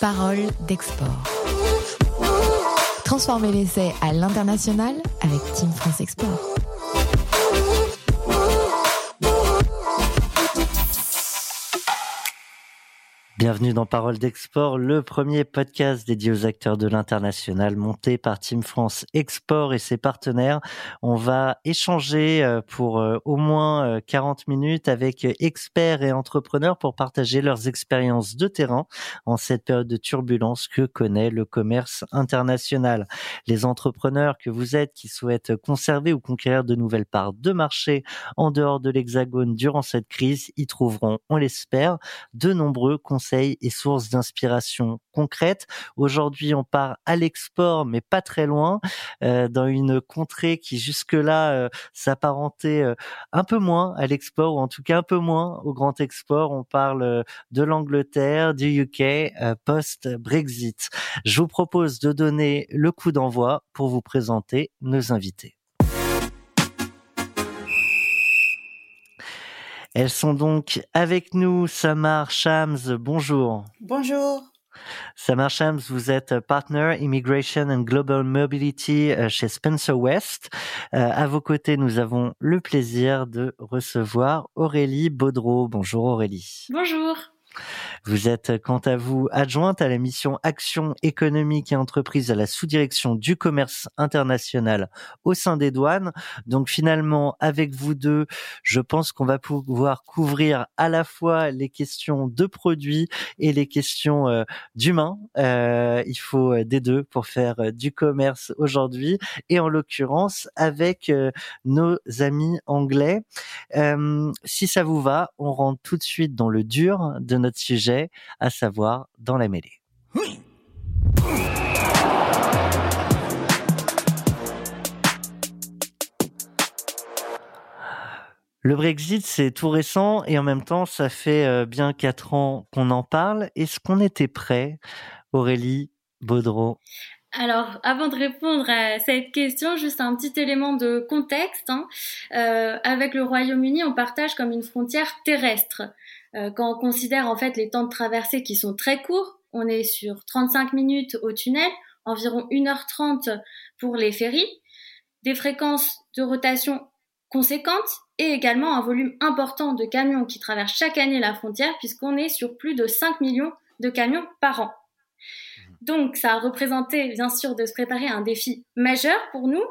Parole d'export. Transformer l'essai à l'international avec Team France Export. Bienvenue dans Parole d'Export, le premier podcast dédié aux acteurs de l'international monté par Team France Export et ses partenaires. On va échanger euh, pour euh, au moins 40 euh, minutes avec experts et entrepreneurs pour partager leurs expériences de terrain en cette période de turbulence que connaît le commerce international. Les entrepreneurs que vous êtes qui souhaitent conserver ou conquérir de nouvelles parts de marché en dehors de l'Hexagone durant cette crise y trouveront, on l'espère, de nombreux conseils et sources d'inspiration concrètes. Aujourd'hui, on part à l'export, mais pas très loin, euh, dans une contrée qui jusque-là euh, s'apparentait euh, un peu moins à l'export, ou en tout cas un peu moins au grand export. On parle de l'Angleterre, du UK, post-Brexit. Je vous propose de donner le coup d'envoi pour vous présenter nos invités. Elles sont donc avec nous. Samar Shams, bonjour. Bonjour. Samar Shams, vous êtes Partner Immigration and Global Mobility euh, chez Spencer West. Euh, à vos côtés, nous avons le plaisir de recevoir Aurélie Baudreau. Bonjour Aurélie. Bonjour. Vous êtes, quant à vous, adjointe à la mission Action économique et entreprise à la sous-direction du commerce international au sein des douanes. Donc finalement, avec vous deux, je pense qu'on va pouvoir couvrir à la fois les questions de produits et les questions euh, d'humains. Euh, il faut euh, des deux pour faire euh, du commerce aujourd'hui et en l'occurrence avec nos amis anglais. si ça vous va, on rentre tout de suite dans le dur de notre sujet, à savoir dans la mêlée. Le Brexit, c'est tout récent et en même temps, ça fait euh, bien quatre ans qu'on en parle. Est-ce qu'on était prêt, Aurélie Baudreau? Alors, avant de répondre à cette question, juste un petit élément de contexte. Hein. Euh, avec le Royaume-Uni, on partage comme une frontière terrestre. Euh, quand on considère en fait les temps de traversée qui sont très courts, on est sur 35 minutes au tunnel, environ 1h30 pour les ferries, des fréquences de rotation conséquentes et également un volume important de camions qui traversent chaque année la frontière puisqu'on est sur plus de 5 millions de camions par an. Donc, ça a représenté, bien sûr, de se préparer à un défi majeur pour nous,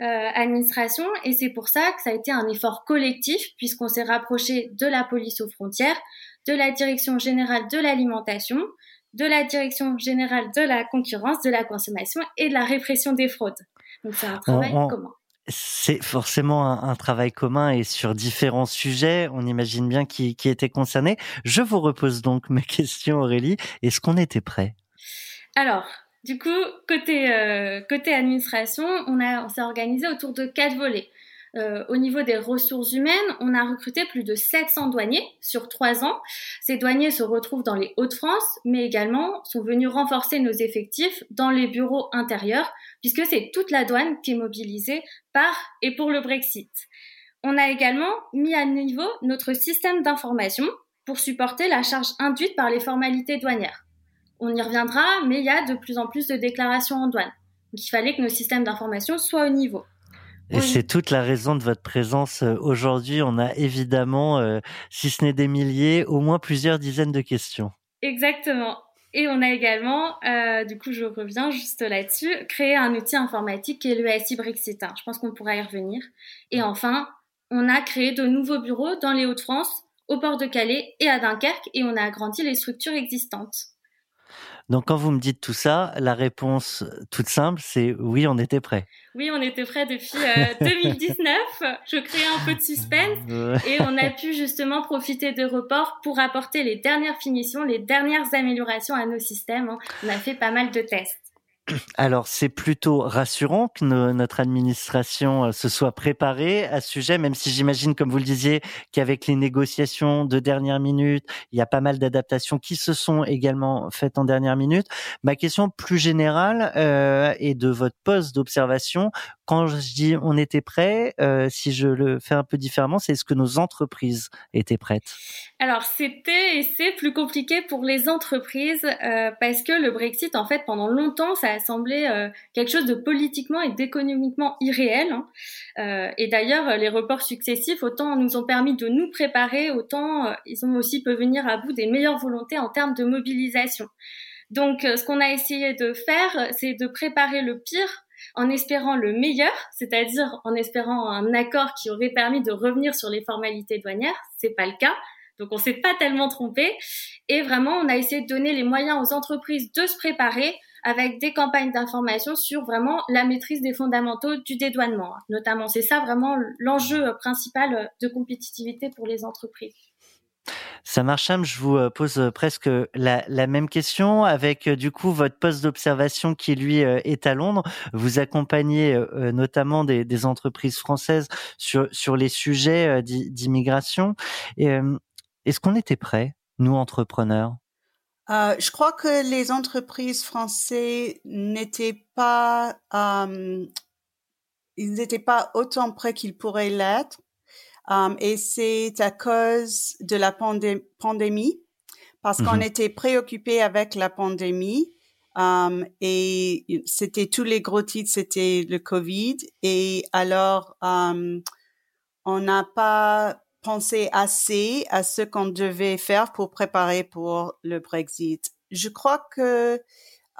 euh, administration, et c'est pour ça que ça a été un effort collectif, puisqu'on s'est rapproché de la police aux frontières, de la direction générale de l'alimentation, de la direction générale de la concurrence, de la consommation et de la répression des fraudes. Donc, c'est un travail commun. C'est forcément un, travail commun et sur différents sujets, on imagine bien qui, qui étaient concernés. Je vous repose donc mes questions, Aurélie. Est-ce qu'on était prêt? Alors, du coup, côté, euh, côté administration, on, on s'est organisé autour de quatre volets. Euh, au niveau des ressources humaines, on a recruté plus de 700 douaniers sur trois ans. Ces douaniers se retrouvent dans les Hauts-de-France, mais également sont venus renforcer nos effectifs dans les bureaux intérieurs, puisque c'est toute la douane qui est mobilisée par et pour le Brexit. On a également mis à niveau notre système d'information pour supporter la charge induite par les formalités douanières on y reviendra, mais il y a de plus en plus de déclarations en douane. Donc il fallait que nos systèmes d'information soient au niveau. Et c'est toute la raison de votre présence euh, aujourd'hui. On a évidemment, euh, si ce n'est des milliers, au moins plusieurs dizaines de questions. Exactement. Et on a également, euh, du coup je reviens juste là-dessus, créé un outil informatique qui est le SI Brexit. Je pense qu'on pourra y revenir. Et enfin, on a créé de nouveaux bureaux dans les Hauts-de-France, au port de Calais et à Dunkerque, et on a agrandi les structures existantes. Donc quand vous me dites tout ça, la réponse toute simple, c'est oui, on était prêt. Oui, on était prêt depuis 2019. Euh, Je crée un peu de suspense et on a pu justement profiter de reports pour apporter les dernières finitions, les dernières améliorations à nos systèmes. Hein. On a fait pas mal de tests. Alors, c'est plutôt rassurant que notre administration euh, se soit préparée à ce sujet, même si j'imagine, comme vous le disiez, qu'avec les négociations de dernière minute, il y a pas mal d'adaptations qui se sont également faites en dernière minute. Ma question plus générale euh, est de votre poste d'observation. Quand je dis on était prêt, euh, si je le fais un peu différemment, c'est est-ce que nos entreprises étaient prêtes? Alors, c'était et c'est plus compliqué pour les entreprises euh, parce que le Brexit, en fait, pendant longtemps, ça a semblé euh, quelque chose de politiquement et d'économiquement irréel. Hein. Euh, et d'ailleurs, les reports successifs, autant nous ont permis de nous préparer, autant euh, ils ont aussi pu venir à bout des meilleures volontés en termes de mobilisation. Donc, ce qu'on a essayé de faire, c'est de préparer le pire en espérant le meilleur, c'est-à-dire en espérant un accord qui aurait permis de revenir sur les formalités douanières. C'est pas le cas. Donc on s'est pas tellement trompé. Et vraiment, on a essayé de donner les moyens aux entreprises de se préparer avec des campagnes d'information sur vraiment la maîtrise des fondamentaux du dédouanement. Notamment, c'est ça vraiment l'enjeu principal de compétitivité pour les entreprises. Ça marche, je vous euh, pose euh, presque la, même question avec euh, du coup votre poste d'observation qui lui est à Londres. Vous accompagnez notamment des, des entreprises françaises sur, sur les sujets d'immigration. Est-ce qu'on était prêts, nous entrepreneurs euh, je crois que les entreprises françaises n'étaient pas, euh, ils n'étaient pas autant prêts qu'ils pourraient l'être, euh, et c'est à cause de la pandémie, parce qu'on mmh était préoccupé avec la pandémie. Um, et c'était tous les gros titres, c'était le Covid. Et alors, um, on n'a pas penser assez à ce qu'on devait faire pour préparer pour le Brexit. Je crois que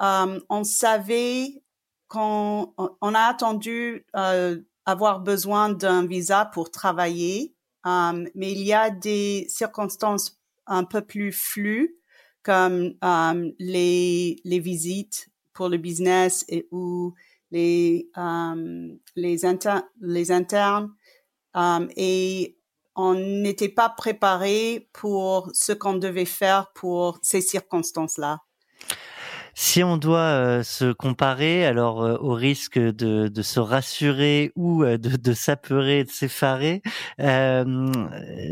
euh, on savait qu'on on a attendu euh, avoir besoin d'un visa pour travailler, euh, mais il y a des circonstances un peu plus flues comme euh, les les visites pour le business et ou les euh, les, inter les internes um, et on n'était pas préparé pour ce qu'on devait faire pour ces circonstances-là. Si on doit euh, se comparer, alors euh, au risque de, de, se rassurer ou euh, de, de s'apeurer, de s'effarer,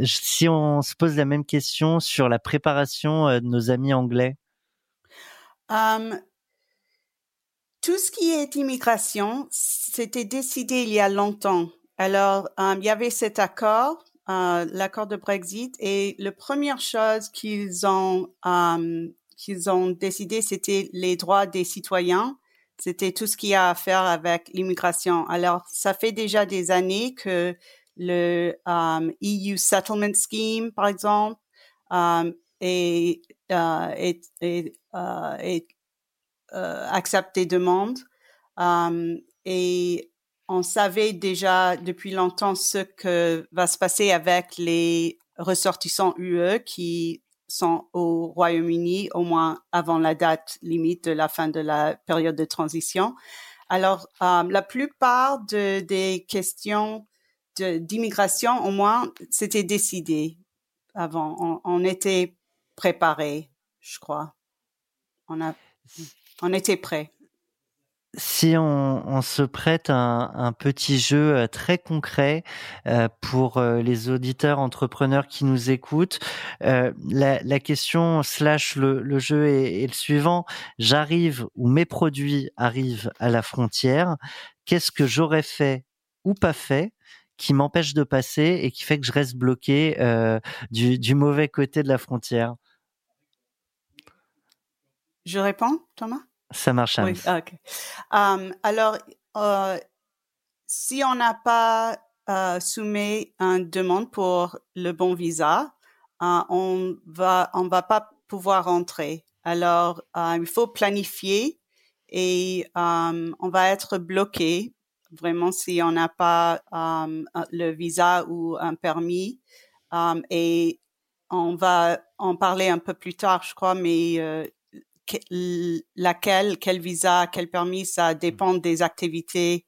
si on se pose la même question sur la préparation de nos amis anglais? Um, tout ce qui est immigration, c'était décidé il y a longtemps. Alors, um, il y avait cet accord euh, l'accord de Brexit et la première chose qu'ils ont euh, décidé, c'était les droits des citoyens. C'était tout ce qui a à faire avec l'immigration. Alors, ça fait déjà des années que le EU Settlement Scheme, par exemple, accepte des demandes. Et on savait déjà depuis longtemps ce que va se passer avec les ressortissants UE qui sont au Royaume-Uni au moins avant la date limite de la fin de la période de transition. Alors, euh, la plupart de, des questions d'immigration, au moins, c'était décidé avant. On, on était préparé, je crois. On a, on était prêt si on, se prête un, un, petit jeu euh, très concret euh, pour euh, les auditeurs entrepreneurs qui nous écoutent, la, question slash le, jeu est, est, le suivant. J'arrive ou mes produits arrivent à la frontière, qu'est-ce que j'aurais fait ou pas fait qui m'empêche de passer et qui fait que je reste bloqué du, du mauvais côté de la frontière? Je réponds, Thomas? Ça marche. Oui, ok. Um, alors, euh, si on n'a pas euh, soumis une demande pour le bon visa, euh, on va on va pas pouvoir rentrer. Alors, il faut planifier et um, on va être bloqué vraiment si on n'a pas um, le visa ou un permis. Um, et on va en parler un peu plus tard, je crois, mais euh, laquelle, quel visa, quel permis, ça dépend des activités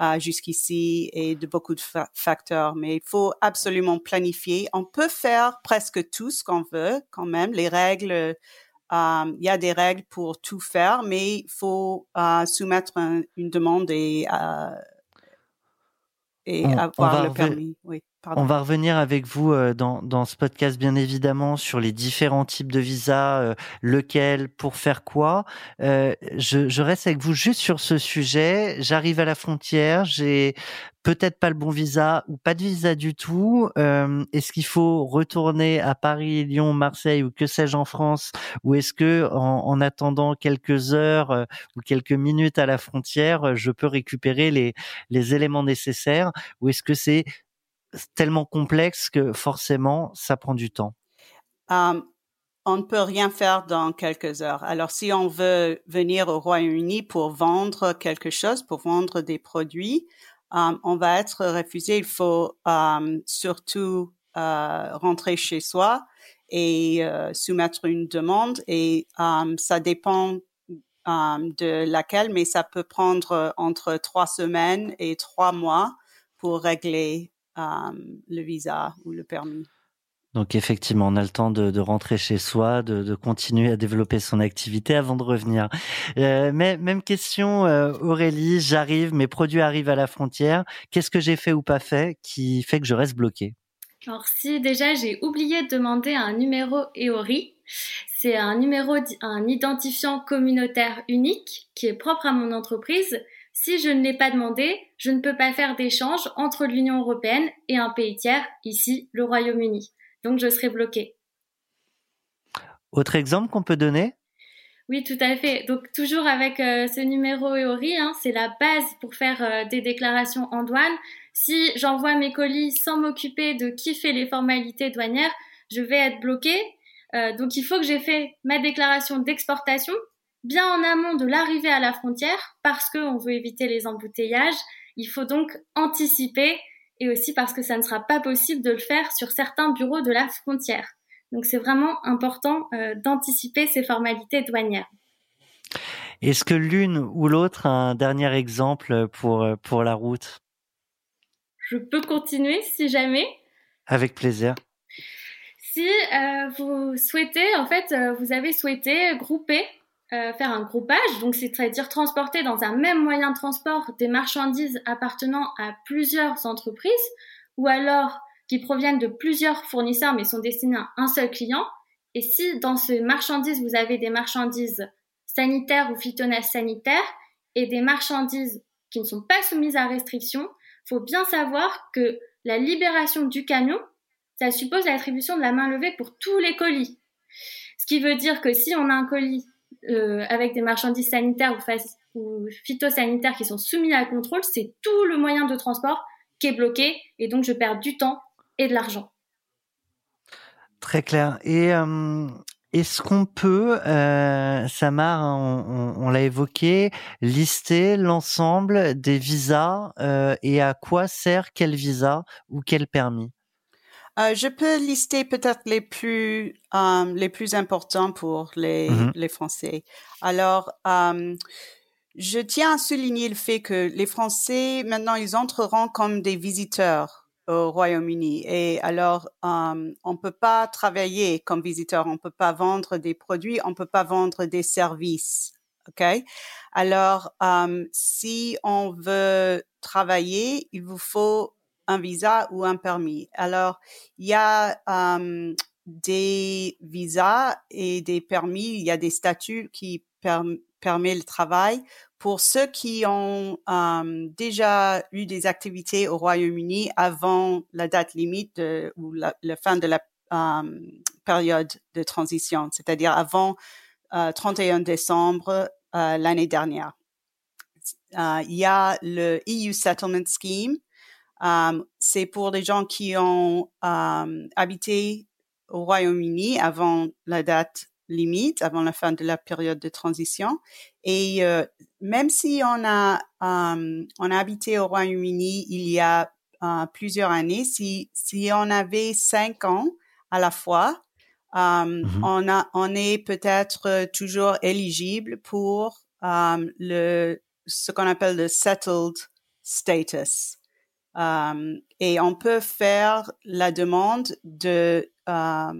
euh, jusqu'ici et de beaucoup de facteurs. Mais il faut absolument planifier. On peut faire presque tout ce qu'on veut quand même. Les règles il y a des règles pour tout faire, mais il faut soumettre une demande et, et avoir le permis. Oui. On va revenir avec vous euh, dans, dans ce podcast, bien évidemment, sur les différents types de visas, euh, lequel, pour faire quoi. Euh, je, je, reste avec vous juste sur ce sujet. J'arrive à la frontière, j'ai peut-être pas le bon visa ou pas de visa du tout. est-ce qu'il faut retourner à Paris, Lyon, Marseille ou que sais-je en France, ou est-ce que en, en, attendant quelques heures ou quelques minutes à la frontière, je peux récupérer les, les éléments nécessaires, ou est-ce que c'est tellement complexe que forcément, ça prend du temps. On ne peut rien faire dans quelques heures. Alors, si on veut venir au Royaume-Uni pour vendre quelque chose, pour vendre des produits, on va être refusé. Il faut surtout rentrer chez soi et soumettre une demande. Et ça dépend de laquelle, mais ça peut prendre entre trois semaines et trois mois pour régler le visa ou le permis. Donc effectivement, on a le temps de, de rentrer chez soi, de, de, continuer à développer son activité avant de revenir. Euh, mais même question, euh, Aurélie, j'arrive, mes produits arrivent à la frontière. Qu'est-ce que j'ai fait ou pas fait qui fait que je reste bloqué Alors si déjà j'ai oublié de demander un numéro EORI, c'est un numéro, un identifiant communautaire unique qui est propre à mon entreprise si je ne l'ai pas demandé, je ne peux pas faire d'échange entre l'Union européenne et un pays tiers, ici le Royaume-Uni. Donc je serai bloqué. Autre exemple qu'on peut donner? Oui, tout à fait. Donc toujours avec euh, ce numéro EORI, hein, c'est la base pour faire euh, des déclarations en douane. Si j'envoie mes colis sans m'occuper de qui fait les formalités douanières, je vais être bloqué. Euh, donc il faut que j'ai fait ma déclaration d'exportation bien en amont de l'arrivée à la frontière parce qu'on veut éviter les embouteillages. Il faut donc anticiper et aussi parce que ça ne sera pas possible de le faire sur certains bureaux de la frontière. Donc c'est vraiment important euh, d'anticiper ces formalités douanières. Est-ce que l'une ou l'autre a un dernier exemple pour, euh, pour la route? Je peux continuer si jamais. Avec plaisir. Si euh, vous souhaitez, en fait, vous avez souhaité grouper euh, faire un groupage, donc c'est-à-dire transporter dans un même moyen de transport des marchandises appartenant à plusieurs entreprises ou alors qui proviennent de plusieurs fournisseurs mais sont destinés à un seul client. Et si dans ces marchandises vous avez des marchandises sanitaires ou sanitaires et des marchandises qui ne sont pas soumises à restriction, faut bien savoir que la libération du camion, ça suppose l'attribution de la main levée pour tous les colis. Ce qui veut dire que si on a un colis euh, avec des marchandises sanitaires ou, phytosanitaires qui sont soumis à contrôle, c'est tout le moyen de transport qui est bloqué et donc je perds du temps et de l'argent. Très clair. Et euh, est-ce qu'on peut, euh, Samar, on, l'a évoqué, lister l'ensemble des visas et à quoi sert quel visa ou quel permis? Euh, je peux lister peut-être les plus euh, les plus importants pour les, mm-hmm. les Français. Alors, euh, je tiens à souligner le fait que les Français maintenant ils entreront comme des visiteurs au Royaume-Uni et alors on peut pas travailler comme visiteur, on peut pas vendre des produits, on peut pas vendre des services. OK? Alors, si on veut travailler, il vous faut un visa ou un permis. Alors, il y a euh, des visas et des permis, il y a des statuts qui permettent le travail pour ceux qui ont euh, déjà eu des activités au Royaume-Uni avant la date limite ou la, fin de la euh, période de transition, c'est-à-dire avant 31 décembre l'année dernière. il y a le EU Settlement Scheme Um, c'est pour les gens qui ont um, habité au Royaume-Uni avant la date limite, avant la fin de la période de transition. Et euh, même si on a, um, on a habité au Royaume-Uni il y a uh, plusieurs années, si, si on avait cinq ans à la fois, mm-hmm. on, a, on est peut-être toujours éligible pour le, ce qu'on appelle le settled status. Euh, et on peut faire la demande de, euh,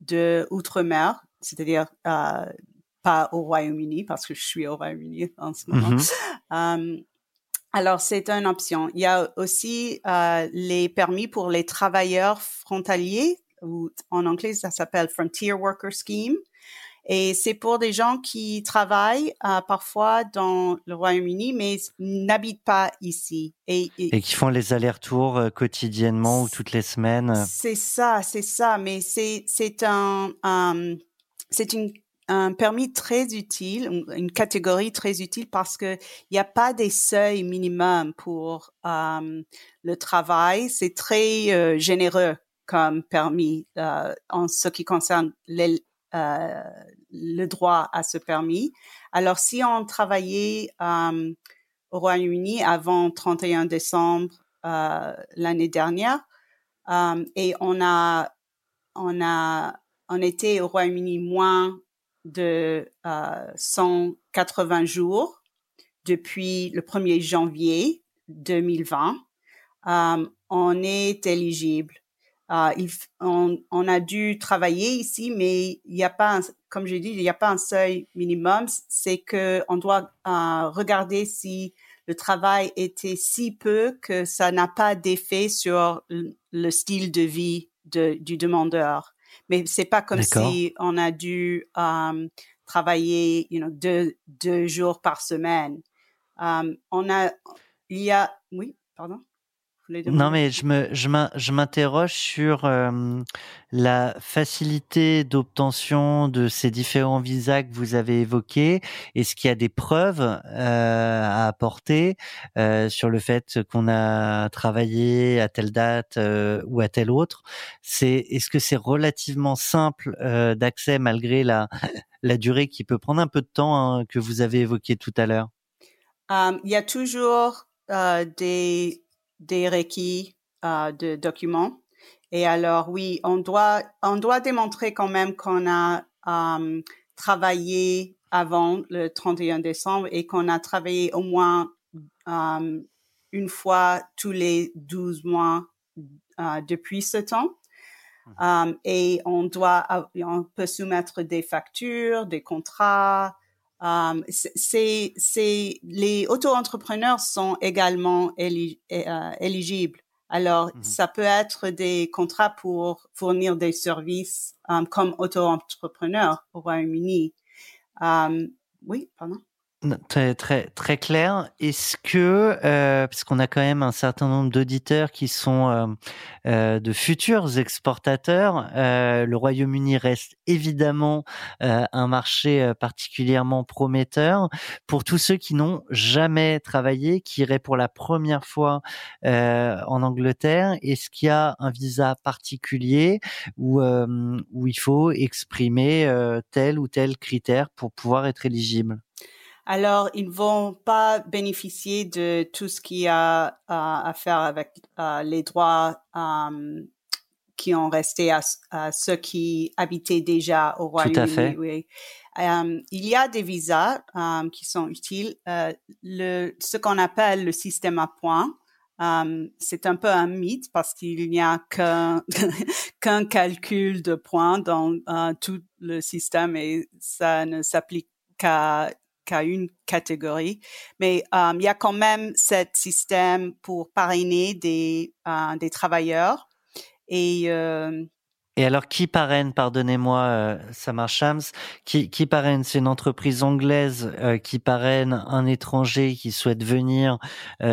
de outre-mer, c'est-à-dire pas au Royaume-Uni parce que je suis au Royaume-Uni en ce moment. Mm-hmm. alors c'est une option. Il y a aussi les permis pour les travailleurs frontaliers ou en anglais ça s'appelle Frontier Worker Scheme. Et c'est pour des gens qui travaillent euh, parfois dans le Royaume-Uni, mais n'habitent pas ici. Et, qui font les allers-retours euh, quotidiennement ou toutes les semaines. C'est ça, c'est ça. Mais c'est un c'est une un permis très utile, une catégorie très utile parce que il n'y a pas des seuils minimums pour le travail. C'est très euh, généreux comme permis en ce qui concerne les, euh, le droit à ce permis. Alors, si on travaillait euh, au Royaume-Uni avant 31 décembre euh, l'année dernière et on a on a on était au Royaume-Uni moins de 180 jours depuis le 1er janvier 2020, on est éligible ah, on, a dû travailler ici, mais il n'y a pas, comme je dis, il n'y a pas un seuil minimum. C'est que on doit euh, regarder si le travail était si peu que ça n'a pas d'effet sur le, style de vie du demandeur. Mais c'est pas comme si on a dû euh, travailler, you know, deux, deux jours par semaine. On a, il y a, oui, pardon? Non, mais je me, je m'interroge sur euh, la facilité d'obtention de ces différents visas que vous avez évoqués. Est-ce qu'il y a des preuves euh, à apporter euh, sur le fait qu'on a travaillé à telle date ou à telle autre C'est, est-ce que c'est relativement simple d'accès malgré la, la durée qui peut prendre un peu de temps hein, que vous avez évoqué tout à l'heure? Il y a toujours des des requis euh, de documents. Et alors, oui, on doit, on doit démontrer quand même qu'on a euh, travaillé avant le 31 décembre et qu'on a travaillé au moins euh, une fois tous les 12 mois depuis ce temps. Mmh. et on doit, on peut soumettre des factures, des contrats, Um, c'est, c'est, les auto-entrepreneurs sont également euh, éligibles. Alors, mmh ça peut être des contrats pour fournir des services um, comme auto-entrepreneur au Royaume-Uni. Um, oui, pardon. Très très très clair. Est-ce que euh, puisqu'on a quand même un certain nombre d'auditeurs qui sont euh, euh, de futurs exportateurs, euh, le Royaume-Uni reste évidemment euh, un marché particulièrement prometteur pour tous ceux qui n'ont jamais travaillé, qui iraient pour la première fois en Angleterre. Est-ce qu'il y a un visa particulier où où il faut exprimer tel ou tel critère pour pouvoir être éligible? Alors ils ne vont pas bénéficier de tout ce qui a à faire avec euh, les droits euh, qui ont resté à, ceux qui habitaient déjà au Royaume-Uni. Tout à fait. Oui. Euh, il y a des visas qui sont utiles. le, ce qu'on appelle le système à points, c'est un peu un mythe parce qu'il n'y a qu'un qu'un calcul de points dans tout le système et ça ne s'applique qu'à qu'à une catégorie, mais euh, il y a quand même ce système pour parrainer des, euh, travailleurs. Et, euh, et alors, qui parraine, pardonnez-moi, Samar Shams, qui, qui parraine? C'est une entreprise anglaise qui parraine un étranger qui souhaite venir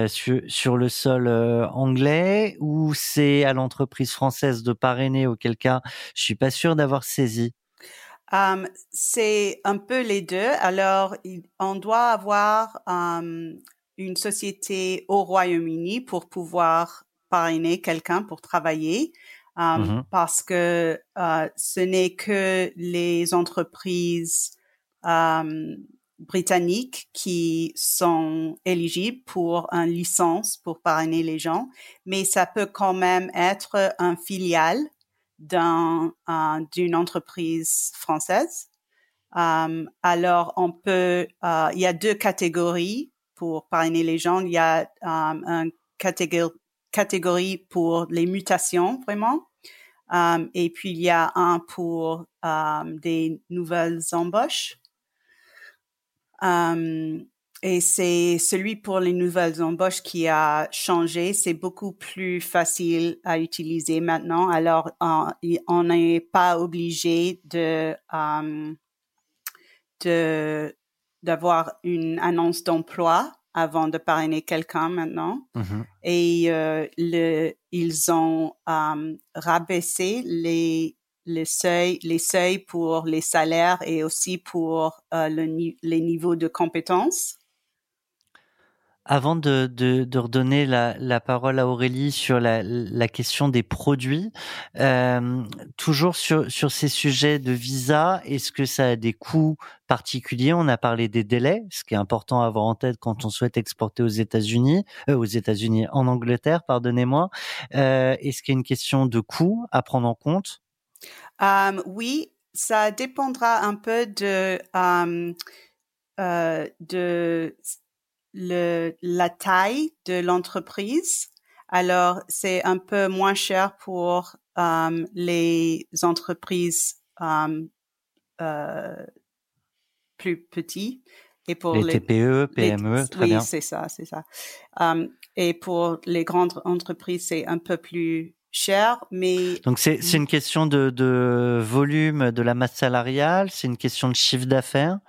sur, sur le sol anglais? Ou c'est à l'entreprise française de parrainer, auquel cas je suis pas sûr d'avoir saisi? Um, c'est un peu les deux. Alors, on doit avoir um, une société au Royaume-Uni pour pouvoir parrainer quelqu'un pour travailler, um, parce que uh, ce n'est que les entreprises britanniques qui sont éligibles pour une licence pour parrainer les gens, mais ça peut quand même être un filiale d'un d'une entreprise française. Um, alors, on peut, uh, il y a deux catégories pour parrainer les gens. Il y a une catégorie pour les mutations, vraiment. et puis il y a un pour des nouvelles embauches. Et c'est celui pour les nouvelles embauches qui a changé. C'est beaucoup plus facile à utiliser maintenant. Alors, on n'est pas obligé de, euh, de d'avoir une annonce d'emploi avant de parrainer quelqu'un maintenant. Mm-hmm. Et euh, le, ils ont euh, rabaissé les les seuils, les seuils pour les salaires et aussi pour le, les niveaux de compétences. Avant de, redonner la, parole à Aurélie sur la, question des produits, euh, toujours sur, ces sujets de visa, est-ce que ça a des coûts particuliers? On a parlé des délais, ce qui est important à avoir en tête quand on souhaite exporter aux États-Unis, euh, aux États-Unis, en Angleterre, pardonnez-moi. Euh, est-ce qu'il y a une question de coût à prendre en compte? Oui, ça dépendra un peu de de le, la taille de l'entreprise. Alors, c'est un peu moins cher pour um, les entreprises um, euh, plus petites. Et pour les, TPE, PME, très oui, bien. c'est ça, c'est ça. Um, et pour les grandes entreprises, c'est un peu plus cher, mais... Donc, c'est une question de, de volume de la masse salariale, c'est une question de chiffre d'affaires?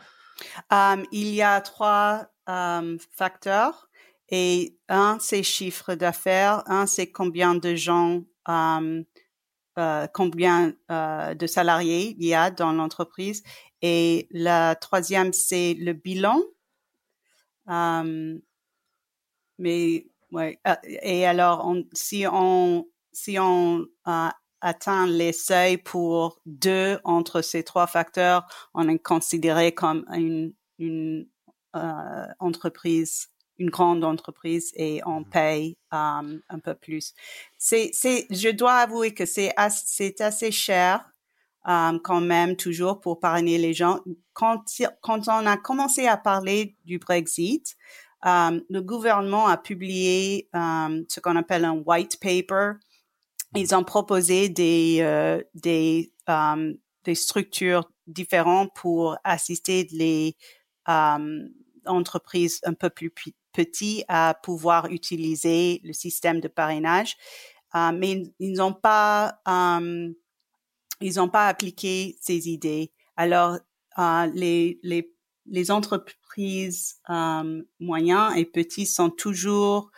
Um, Il y a trois euh, facteurs. Et un, c'est chiffre d'affaires. Un, c'est combien de gens, euh, euh, combien de salariés il y a dans l'entreprise. Et la troisième, c'est le bilan. mais ouais. Et alors, si on si on atteint les seuils pour deux entre ces trois facteurs, on est considéré comme une euh, entreprise, une grande entreprise et on mmh paye um, un peu plus. C'est, c'est, je dois avouer que c'est assez, c'est assez cher um, quand même toujours pour parrainer les gens. Quand, quand on a commencé à parler du Brexit, um, le gouvernement a publié um, ce qu'on appelle un white paper. Ils ont proposé des, euh, des, des structures différentes pour assister les euh, entreprises un peu plus petites à pouvoir utiliser le système de parrainage, euh, mais ils n'ont pas euh, ils n'ont pas appliqué ces idées. Alors euh, les, les les entreprises moyennes et petites sont toujours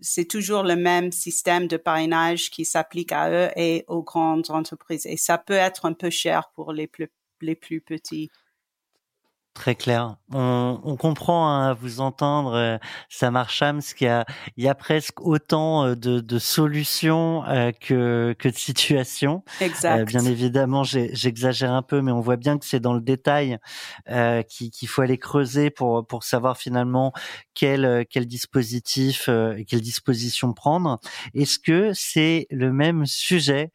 c'est toujours le même système de parrainage qui s'applique à eux et aux grandes entreprises. Et ça peut être un peu cher pour les plus, les plus petits. Très clair. On, on comprend hein, à vous entendre, euh, Samar Shams, qu'il y a, il y a presque autant euh, de, de solutions euh, que, que de situations. Exact. Euh, bien évidemment, j'exagère un peu, mais on voit bien que c'est dans le détail qu'il faut aller creuser pour, pour savoir finalement quel, quel dispositif et quelle disposition prendre. Est-ce que c'est le même sujet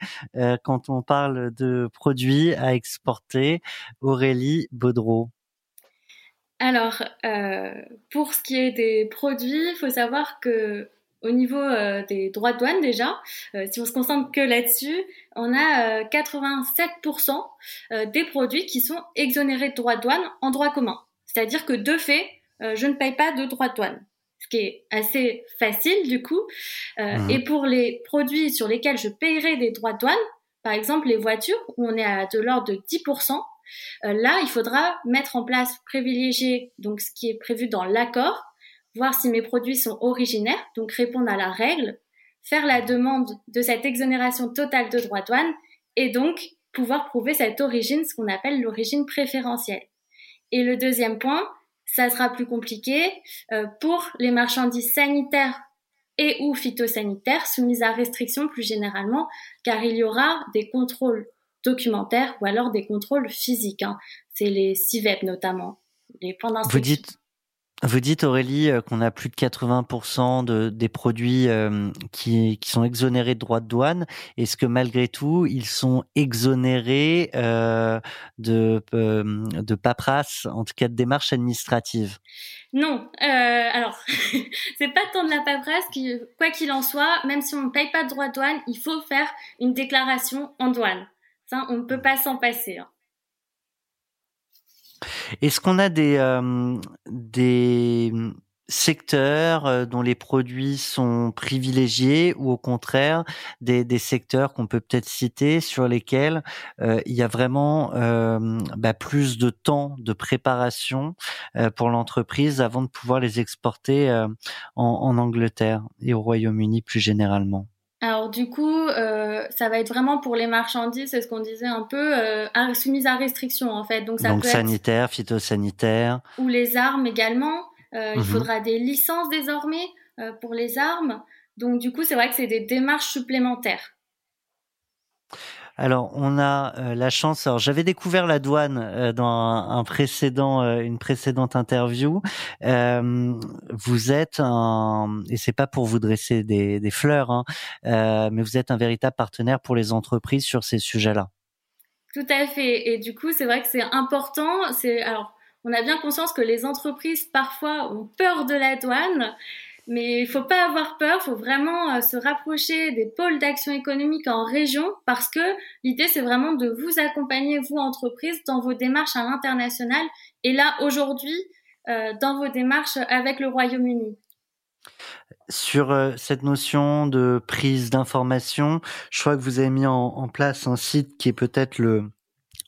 quand on parle de produits à exporter? Aurélie Baudreau alors, euh, pour ce qui est des produits, il faut savoir que au niveau euh, des droits de douane déjà, euh, si on se concentre que là-dessus, on a 87% des produits qui sont exonérés de droits de douane en droit commun. C'est-à-dire que de fait, je ne paye pas de droits de douane ce qui est assez facile du coup. Mmh. Et pour les produits sur lesquels je paierai des droits de douane, par exemple les voitures, où on est à de l'ordre de 10%, euh, là, il faudra mettre en place, privilégier donc ce qui est prévu dans l'accord, voir si mes produits sont originaires, donc répondre à la règle, faire la demande de cette exonération totale de droits douane et donc pouvoir prouver cette origine, ce qu'on appelle l'origine préférentielle. Et le deuxième point, ça sera plus compliqué euh, pour les marchandises sanitaires et ou phytosanitaires soumises à restriction plus généralement, car il y aura des contrôles documentaires ou alors des contrôles physiques. Hein. C'est les CIVEP notamment, les plans Vous dites, Vous dites Aurélie euh, qu'on a plus de 80% de, des produits euh, qui, qui, sont exonérés de droits de douane. Est-ce que malgré tout, ils sont exonérés euh, de, euh, de paperasse, en tout cas de démarches administratives? Non. Alors, c'est pas tant de la paperasse qui, quoi qu'il en soit, même si on ne paye pas de droits de douane, il faut faire une déclaration en douane. On ne peut pas s'en passer. Hein. Est-ce qu'on a des, euh, des secteurs euh, dont les produits sont privilégiés ou au contraire des, des secteurs qu'on peut peut-être citer sur lesquels euh, il y a vraiment euh, bah, plus de temps de préparation pour l'entreprise avant de pouvoir les exporter en Angleterre et au Royaume-Uni plus généralement? Alors du coup, euh, ça va être vraiment pour les marchandises, c'est ce qu'on disait un peu, euh, soumises à restriction en fait. Donc ça Donc, peut sanitaire, être... phytosanitaire. Ou les armes également. Euh, mmh. Il mhm. faudra des licences désormais euh, pour les armes. Donc du coup, c'est vrai que c'est des démarches supplémentaires. Alors, on a euh, la chance. Alors, j'avais découvert la douane euh, dans euh, une précédente interview. vous êtes un, et c'est pas pour vous dresser des, fleurs, hein, mais vous êtes un véritable partenaire pour les entreprises sur ces sujets-là. Tout à fait. Et du coup, c'est vrai que c'est important. Alors, on a bien conscience que les entreprises parfois ont peur de la douane. Mais il faut pas avoir peur, faut vraiment euh, se rapprocher des pôles d'action économique en région parce que l'idée c'est vraiment de vous accompagner vous entreprise dans vos démarches à l'international et là aujourd'hui euh, dans vos démarches avec le Royaume-Uni. Sur euh, cette notion de prise d'information, je crois que vous avez mis en place un site qui est peut-être le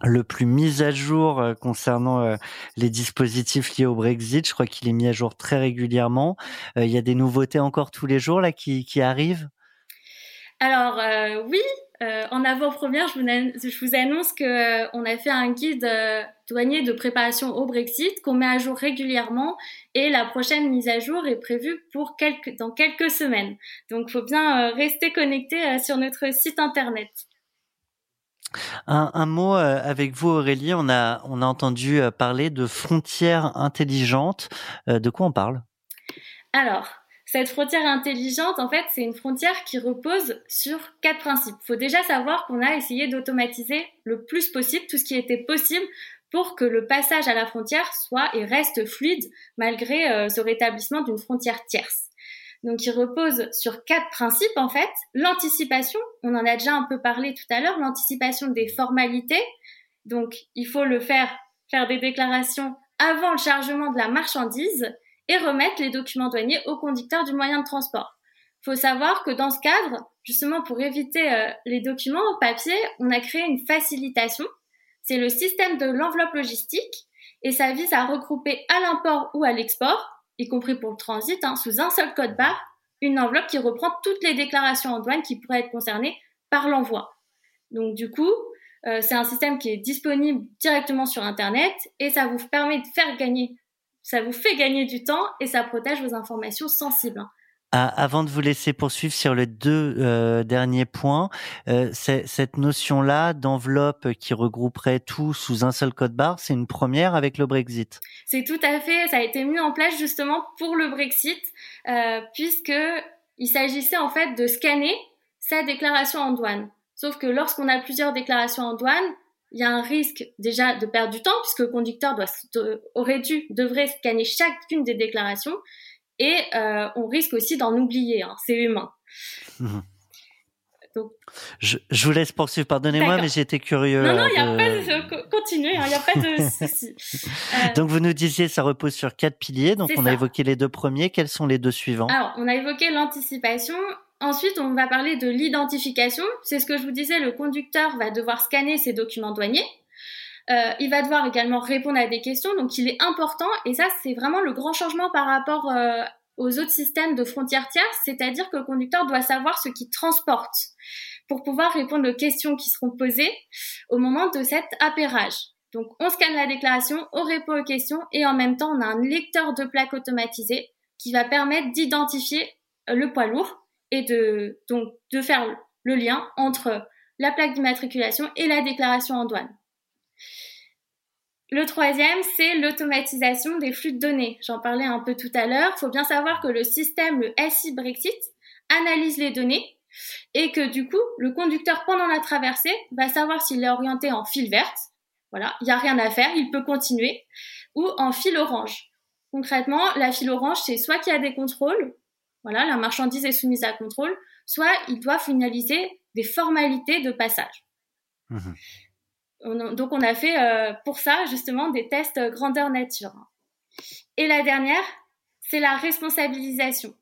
le plus mis à jour euh, concernant euh, les dispositifs liés au Brexit. Je crois qu'il est mis à jour très régulièrement. Euh, il y a des nouveautés encore tous les jours là qui, qui arrivent? Alors oui, en avant-première, je, je vous, annonce que on a fait un guide douanier de préparation au Brexit qu'on met à jour régulièrement et la prochaine mise à jour est prévue pour quelques, dans quelques semaines. Donc, faut bien rester connecté sur notre site internet. Un, mot euh, avec vous, Aurélie. On a, on a entendu euh, parler de frontières intelligentes. Euh, de quoi on parle? Alors, cette frontière intelligente, en fait, c'est une frontière qui repose sur quatre principes. Il faut déjà savoir qu'on a essayé d'automatiser le plus possible tout ce qui était possible pour que le passage à la frontière soit et reste fluide malgré ce rétablissement d'une frontière tierce. Donc, il repose sur quatre principes, en fait. L'anticipation, on en a déjà un peu parlé tout à l'heure, l'anticipation des formalités. Donc, il faut le faire, faire des déclarations avant le chargement de la marchandise et remettre les documents douaniers au conducteur du moyen de transport. Il faut savoir que dans ce cadre, justement pour éviter euh, les documents au papier, on a créé une facilitation. C'est le système de l'enveloppe logistique et ça vise à regrouper à l'import ou à l'export y compris pour le transit, hein, sous un seul code barre, une enveloppe qui reprend toutes les déclarations en douane qui pourraient être concernées par l'envoi. Donc du coup, euh, c'est un système qui est disponible directement sur Internet et ça vous permet de faire gagner, ça vous fait gagner du temps et ça protège vos informations sensibles. Hein. Ah, avant de vous laisser poursuivre sur les deux euh, derniers points, euh, cette notion-là d'enveloppe qui regrouperait tout sous un seul code barre, c'est une première avec le Brexit. C'est tout à fait, ça a été mis en place justement pour le Brexit, euh, puisque il s'agissait en fait de scanner sa déclaration en douane. Sauf que lorsqu'on a plusieurs déclarations en douane, il y a un risque déjà de perdre du temps puisque le conducteur doit, aurait dû, devrait scanner chacune des déclarations et euh, on risque aussi d'en oublier. Hein, c'est humain. Mmh. Donc... Je, je, vous laisse poursuivre. Pardonnez-moi, mais j'étais curieux. Non, non, il n'y a de... pas de continuer. Il n'y a pas de souci. Euh... Donc vous nous disiez, ça repose sur quatre piliers. Donc on ça. a évoqué les deux premiers. Quels sont les deux suivants? Alors on a évoqué l'anticipation. Ensuite, on va parler de l'identification. C'est ce que je vous disais. Le conducteur va devoir scanner ses documents douaniers. Euh, il va devoir également répondre à des questions, donc il est important, et ça c'est vraiment le grand changement par rapport euh, aux autres systèmes de frontières tierces, c'est-à-dire que le conducteur doit savoir ce qu'il transporte pour pouvoir répondre aux questions qui seront posées au moment de cet appairage. Donc on scanne la déclaration, on répond aux questions, et en même temps on a un lecteur de plaques automatisé qui va permettre d'identifier le poids lourd et de donc de faire le lien entre la plaque d'immatriculation et la déclaration en douane. Le troisième, c'est l'automatisation des flux de données. J'en parlais un peu tout à l'heure. Il faut bien savoir que le système, le SI Brexit, analyse les données et que du coup, le conducteur pendant la traversée va savoir s'il est orienté en file verte. Voilà, il n'y a rien à faire, il peut continuer, ou en file orange. Concrètement, la file orange, c'est soit qu'il y a des contrôles, voilà, la marchandise est soumise à contrôle, soit il doit finaliser des formalités de passage. Mmh donc on a fait euh, pour ça justement des tests grandeur nature. Et la dernière, c'est la responsabilisation.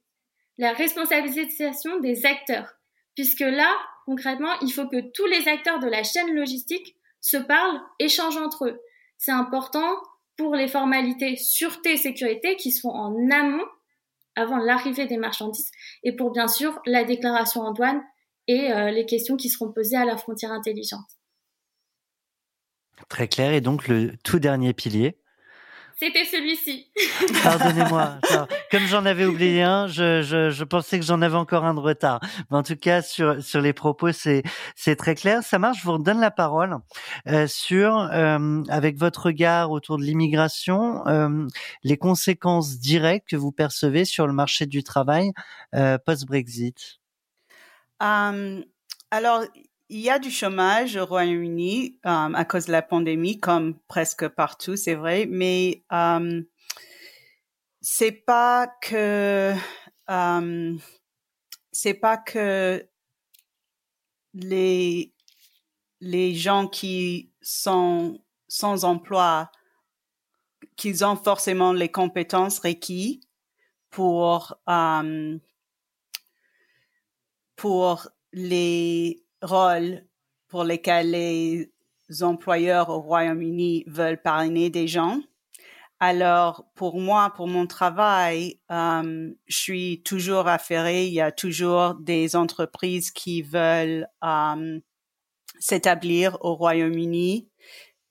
La responsabilisation des acteurs. Puisque là, concrètement, il faut que tous les acteurs de la chaîne logistique se parlent, échangent entre eux. C'est important pour les formalités sûreté, sécurité qui sont en amont avant l'arrivée des marchandises et pour bien sûr la déclaration en douane et euh, les questions qui seront posées à la frontière intelligente. Très clair. Et donc le tout dernier pilier c'était celui-ci. Pardonnez-moi. Comme j'en avais oublié un, je, je, je pensais que j'en avais encore un de retard. Mais en tout cas, sur, sur les propos, c'est, c'est très clair. Ça marche. Je vous redonne la parole euh, sur, euh, avec votre regard autour de l'immigration, euh, les conséquences directes que vous percevez sur le marché du travail euh, post-Brexit. Um, alors, il y a du chômage au Royaume-Uni euh, à cause de la pandémie, comme presque partout, c'est vrai, mais euh, c'est pas que euh, c'est pas que les les gens qui sont sans emploi qu'ils ont forcément les compétences requises pour pour les rôles pour lesquels les employeurs au Royaume-Uni veulent parrainer des gens. Alors, pour moi, pour mon travail, euh, je suis toujours affairée. Il y a toujours des entreprises qui veulent euh, s'établir au Royaume-Uni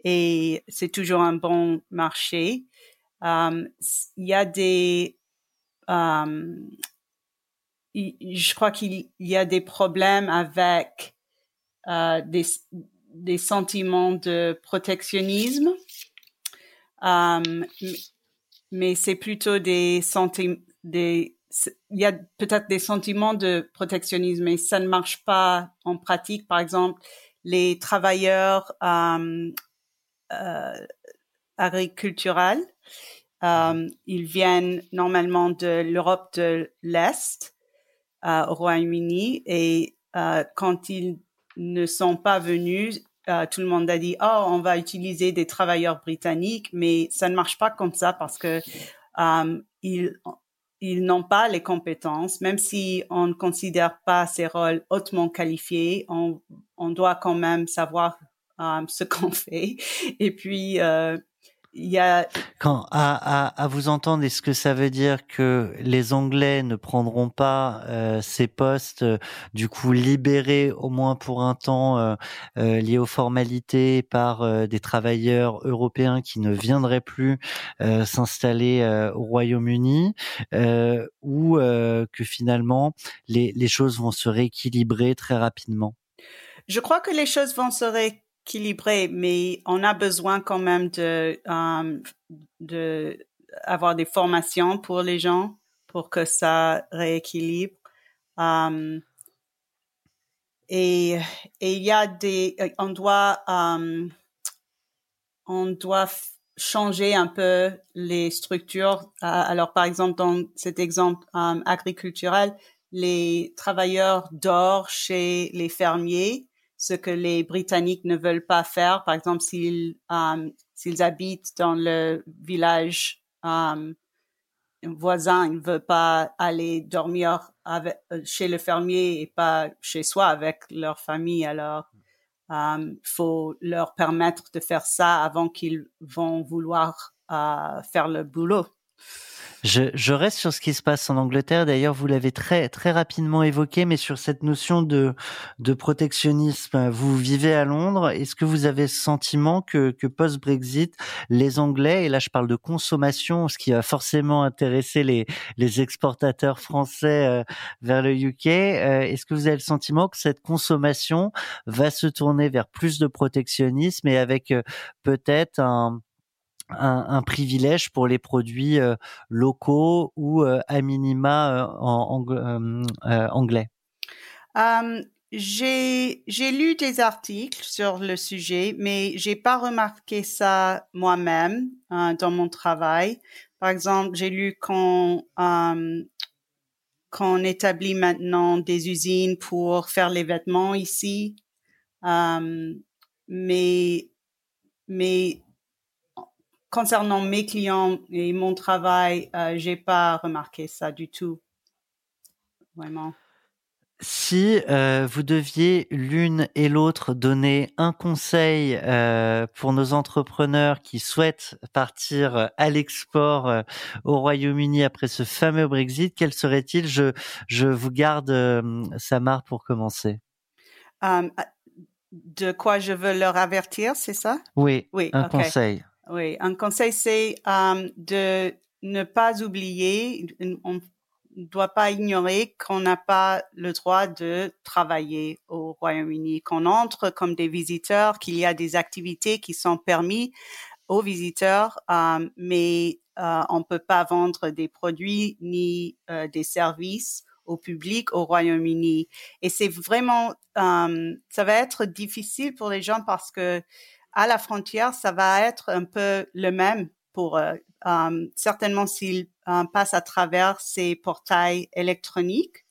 et c'est toujours un bon marché. Euh, il y a des je crois qu'il y a des problèmes avec euh, des, des, sentiments de protectionnisme, euh, mais c'est plutôt des sentiments, il y a peut-être des sentiments de protectionnisme, mais ça ne marche pas en pratique. Par exemple, les travailleurs euh, euh, agriculturels, ils viennent normalement de l'Europe de l'Est au Royaume-Uni et quand ils ne sont pas venus, euh, tout le monde a dit oh on va utiliser des travailleurs britanniques, mais ça ne marche pas comme ça parce que euh, ils ils n'ont pas les compétences, même si on ne considère pas ces rôles hautement qualifiés, on, on doit quand même savoir euh, ce qu'on fait. Et puis, euh, il y a quand à, à, à, vous entendre, est-ce que ça veut dire que les Anglais ne prendront pas euh, ces postes, euh, du coup libérés au moins pour un temps euh, euh liés aux formalités par euh, des travailleurs européens qui ne viendraient plus s'installer au Royaume-Uni, ou que finalement les, les choses vont se rééquilibrer très rapidement? Je crois que les choses vont se rééquilibrer équilibré, mais on a besoin quand même de, um, des formations pour les gens pour que ça rééquilibre. Um, et, il y a des, on doit, on doit changer un peu les structures. Alors, par exemple, dans cet exemple agriculturel, les travailleurs dorment chez les fermiers ce que les Britanniques ne veulent pas faire. Par exemple, s'ils um, s'ils habitent dans le village um, voisin, ils ne veulent pas aller dormir euh, chez le fermier et pas chez soi avec leur famille. Alors, il um, faut leur permettre de faire ça avant qu'ils vont vouloir uh, faire le boulot. Je, je, reste sur ce qui se passe en Angleterre. D'ailleurs, vous l'avez très très rapidement évoqué, mais sur cette notion de de protectionnisme, vous vivez à Londres. Est-ce que vous avez ce sentiment que que post Brexit, les Anglais, et là je parle de consommation, ce qui va forcément intéresser les les exportateurs français euh, vers le UK, euh, est-ce que vous avez le sentiment que cette consommation va se tourner vers plus de protectionnisme et avec euh, peut-être un un, privilège pour les produits locaux ou à minima en, anglais? J'ai lu des articles sur le sujet, mais j'ai pas remarqué ça moi-même dans mon travail. Par exemple, j'ai lu qu'on qu'on établit maintenant des usines pour faire les vêtements ici. Euh, mais, mais concernant mes clients et mon travail, euh, j'ai pas remarqué ça du tout. Vraiment. Si euh, vous deviez l'une et l'autre donner un conseil euh, pour nos entrepreneurs qui souhaitent partir à l'export euh, au Royaume-Uni après ce fameux Brexit, quel serait-il? Je, je vous garde Samar pour commencer. de quoi je veux leur avertir, c'est ça? Oui, oui un conseil. Oui, un conseil, c'est de ne pas oublier, ne doit pas ignorer qu'on n'a pas le droit de travailler au Royaume-Uni, qu'on entre comme des visiteurs, qu'il y a des activités qui sont permises aux visiteurs, euh, mais euh, on ne peut pas vendre des produits ni euh, des services au public au Royaume-Uni. Et c'est vraiment, ça va être difficile pour les gens parce que à la frontière, ça va être un peu le même pour euh, certainement s'il euh, passe à travers ces portails électroniques,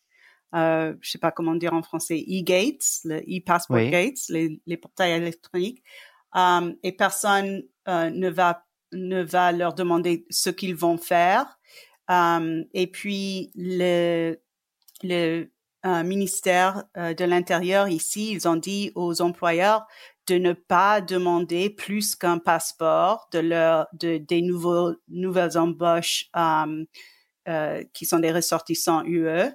euh, je sais pas comment dire en français, e-gates, le e-passport gates, les, les, portails électroniques, euh, et personne euh, ne va ne va leur demander ce qu'ils vont faire. et puis le le ministère de l'Intérieur ici, ils ont dit aux employeurs de ne pas demander plus qu'un passeport de leur de des nouveaux nouvelles embauches euh, euh, qui sont des ressortissants UE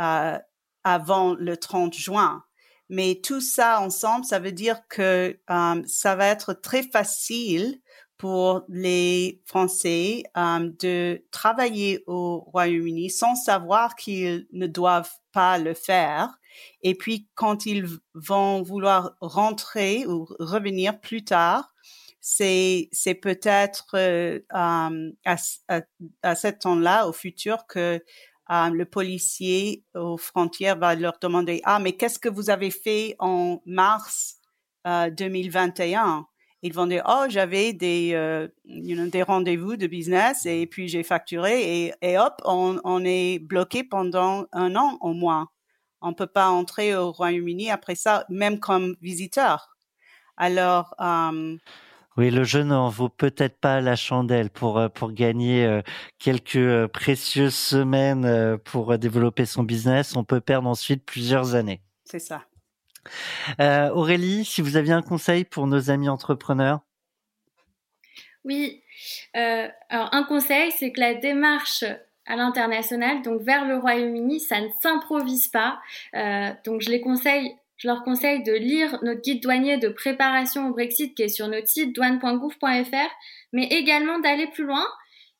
euh, avant le 30 juin. Mais tout ça ensemble, ça veut dire que euh, ça va être très facile pour les Français euh, de travailler au Royaume-Uni sans savoir qu'ils ne doivent pas le faire et puis, quand ils vont vouloir rentrer ou revenir plus tard, c'est c'est peut-être euh, à, à, à cet temps-là, au futur, que euh, le policier aux frontières va leur demander ah mais qu'est-ce que vous avez fait en mars euh, 2021 Ils vont dire oh j'avais des euh, des rendez-vous de business et puis j'ai facturé et, et hop on est bloqué pendant un an au moins on peut pas entrer au Royaume-Uni après ça, même comme visiteur. Alors, euh, oui, le jeu n'en vaut peut-être pas la chandelle pour euh, pour gagner euh, quelques précieuses semaines pour développer son business. On peut perdre ensuite plusieurs années. C'est ça. Aurélie, si vous aviez un conseil pour nos amis entrepreneurs? Oui. alors un conseil, c'est que la démarche à l'international, donc vers le Royaume-Uni, ça ne s'improvise pas. Euh, donc je je leur conseille de lire notre guide douanier de préparation au Brexit qui est sur notre site douane.gouv.fr, mais également d'aller plus loin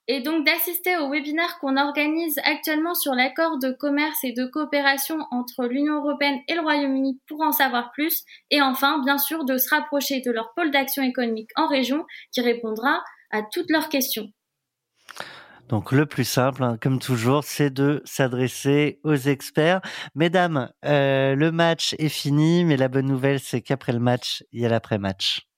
et donc d'assister au webinaire qu'on organise actuellement sur l'accord de commerce et de coopération entre l'Union européenne et le Royaume-Uni pour en savoir plus, et enfin, bien sûr, de se rapprocher de leur pôle d'action économique en région qui répondra à toutes leurs questions. Donc le plus simple, hein, comme toujours, c'est de s'adresser aux experts. Mesdames, euh, le match est fini, mais la bonne nouvelle, c'est qu'après le match, il y a l'après-match.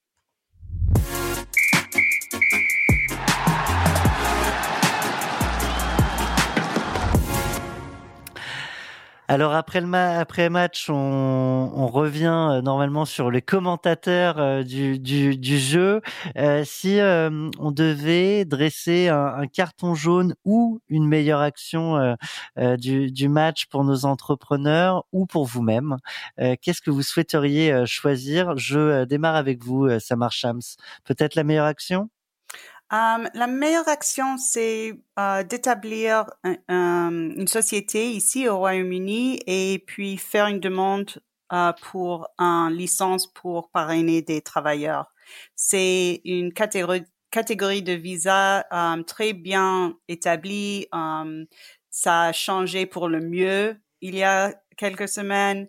Alors après le match, on, revient euh, normalement sur les commentateurs euh, du, jeu. Euh, si on devait dresser un, carton jaune ou une meilleure action du, du, match pour nos entrepreneurs ou pour vous-même, qu'est-ce que vous souhaiteriez choisir? Je démarre avec vous, Samar Shams. Peut-être la meilleure action? Um, la meilleure action, c'est uh, d'établir une société ici au Royaume-Uni et puis faire une demande uh, pour une licence pour parrainer des travailleurs. C'est une catégorie, de visa très bien établie. ça a changé pour le mieux il y a quelques semaines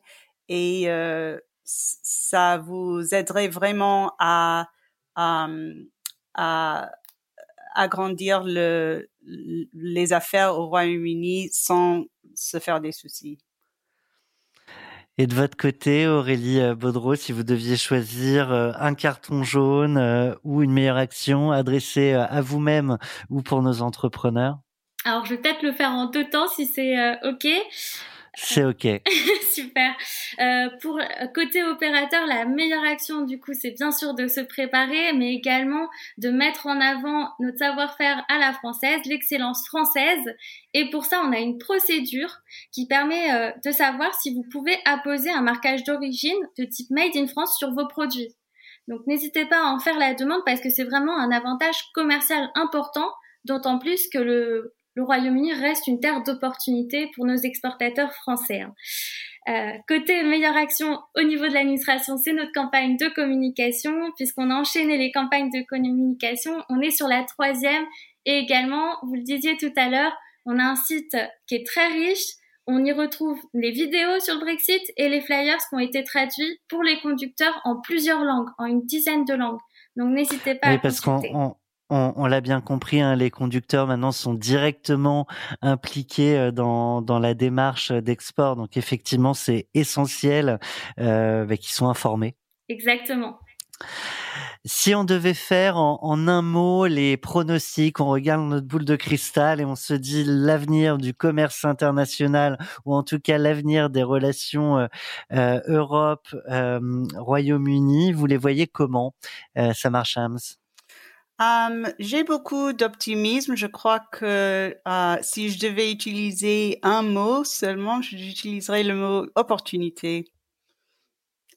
et ça vous aiderait vraiment à, à agrandir le, les affaires au Royaume-Uni sans se faire des soucis. Et de votre côté, Aurélie euh, Baudreau, si vous deviez choisir euh, un carton jaune euh, ou une meilleure action adressée à vous-même ou pour nos entrepreneurs? Alors, je vais peut-être le faire en deux temps si c'est OK. C'est ok. Super. Euh, pour côté opérateur, la meilleure action du coup, c'est bien sûr de se préparer, mais également de mettre en avant notre savoir-faire à la française, l'excellence française. Et pour ça, on a une procédure qui permet euh, de savoir si vous pouvez apposer un marquage d'origine de type Made in France sur vos produits. Donc n'hésitez pas à en faire la demande parce que c'est vraiment un avantage commercial important, d'autant plus que le le Royaume-Uni reste une terre d'opportunités pour nos exportateurs français. Hein. Euh, côté meilleure action au niveau de l'administration, c'est notre campagne de communication, puisqu'on a enchaîné les campagnes de communication. On est sur la troisième et également, vous le disiez tout à l'heure, on a un site qui est très riche. On y retrouve les vidéos sur le Brexit et les flyers qui ont été traduits pour les conducteurs en plusieurs langues, en une dizaine de langues. Donc n'hésitez pas oui, à parce qu'on on, l'a bien compris, hein, les conducteurs maintenant sont directement impliqués euh, dans, dans la démarche d'export. Donc effectivement, c'est essentiel euh, bah, qu'ils soient informés. Exactement. Si on devait faire en, un mot les pronostics, on regarde notre boule de cristal et on se dit l'avenir du commerce international ou en tout cas l'avenir des relations euh, euh Europe euh, Royaume-Uni, vous les voyez comment euh, Ça marche, Hams? Um, j'ai beaucoup d'optimisme. Je crois que uh, si je devais utiliser un mot seulement, j'utiliserais le mot opportunité.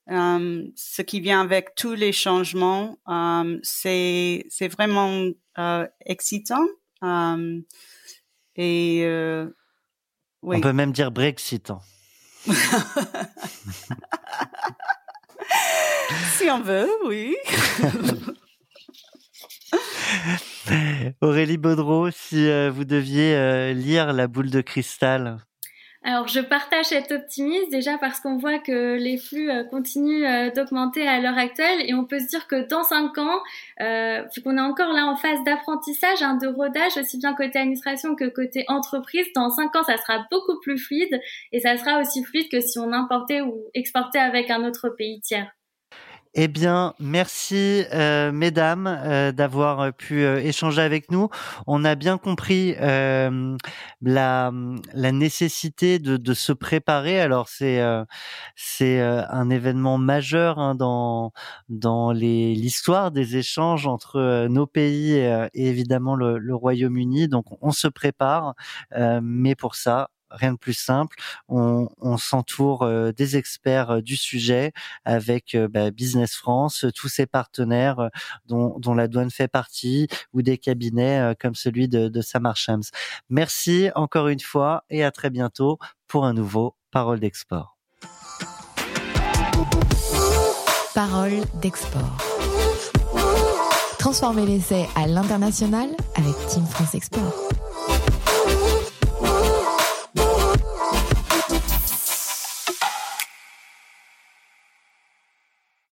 Um, ce qui vient avec tous les changements, um, c'est c'est vraiment uh, excitant. et euh, oui. On peut même dire brexitant. si on veut, oui. Aurélie Baudreau, si euh, vous deviez euh, lire La boule de cristal. Alors, je partage cet optimisme déjà parce qu'on voit que les flux euh, continuent d'augmenter à l'heure actuelle et on peut se dire que dans cinq ans, vu qu'on est encore là en phase d'apprentissage, hein, de rodage, aussi bien côté administration que côté entreprise, dans cinq ans, ça sera beaucoup plus fluide et ça sera aussi fluide que si on importait ou exportait avec un autre pays tiers. Eh bien, merci euh, mesdames euh, d'avoir euh, pu échanger avec nous. On a bien compris la, la nécessité de, de se préparer. Alors c'est c'est un événement majeur hein, dans dans l'histoire des échanges entre nos pays et, évidemment le, le Royaume-Uni. Donc on se prépare, mais pour ça rien de plus simple. On, s'entoure euh, des experts euh, du sujet avec euh, bah, Business France, tous ses partenaires dont, la douane fait partie ou des cabinets comme celui de, de Samar Shams. Merci encore une fois et à très bientôt pour un nouveau Parole d'export. Parole d'export. Transformer l'essai à l'international avec Team France Export.